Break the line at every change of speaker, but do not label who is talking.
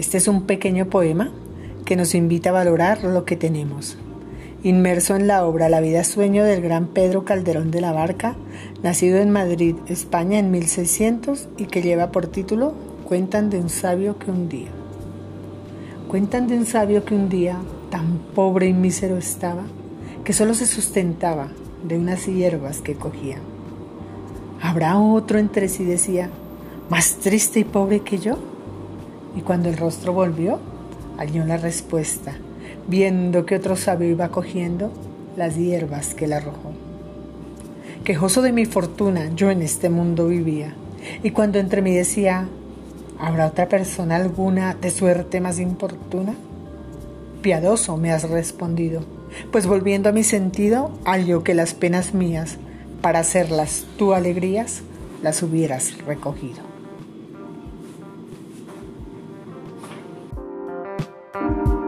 Este es un pequeño poema que nos invita a valorar lo que tenemos. Inmerso en la obra La vida sueño del gran Pedro Calderón de la Barca, nacido en Madrid, España en 1600 y que lleva por título Cuentan de un sabio que un día. Cuentan de un sabio que un día tan pobre y mísero estaba que solo se sustentaba de unas hierbas que cogía. ¿Habrá otro entre sí, decía, más triste y pobre que yo? Y cuando el rostro volvió, halló la respuesta, viendo que otro sabio iba cogiendo las hierbas que le arrojó. Quejoso de mi fortuna, yo en este mundo vivía, y cuando entre mí decía, ¿habrá otra persona alguna de suerte más importuna? Piadoso me has respondido, pues volviendo a mi sentido, hallo que las penas mías, para hacerlas tu alegrías, las hubieras recogido. Thank you.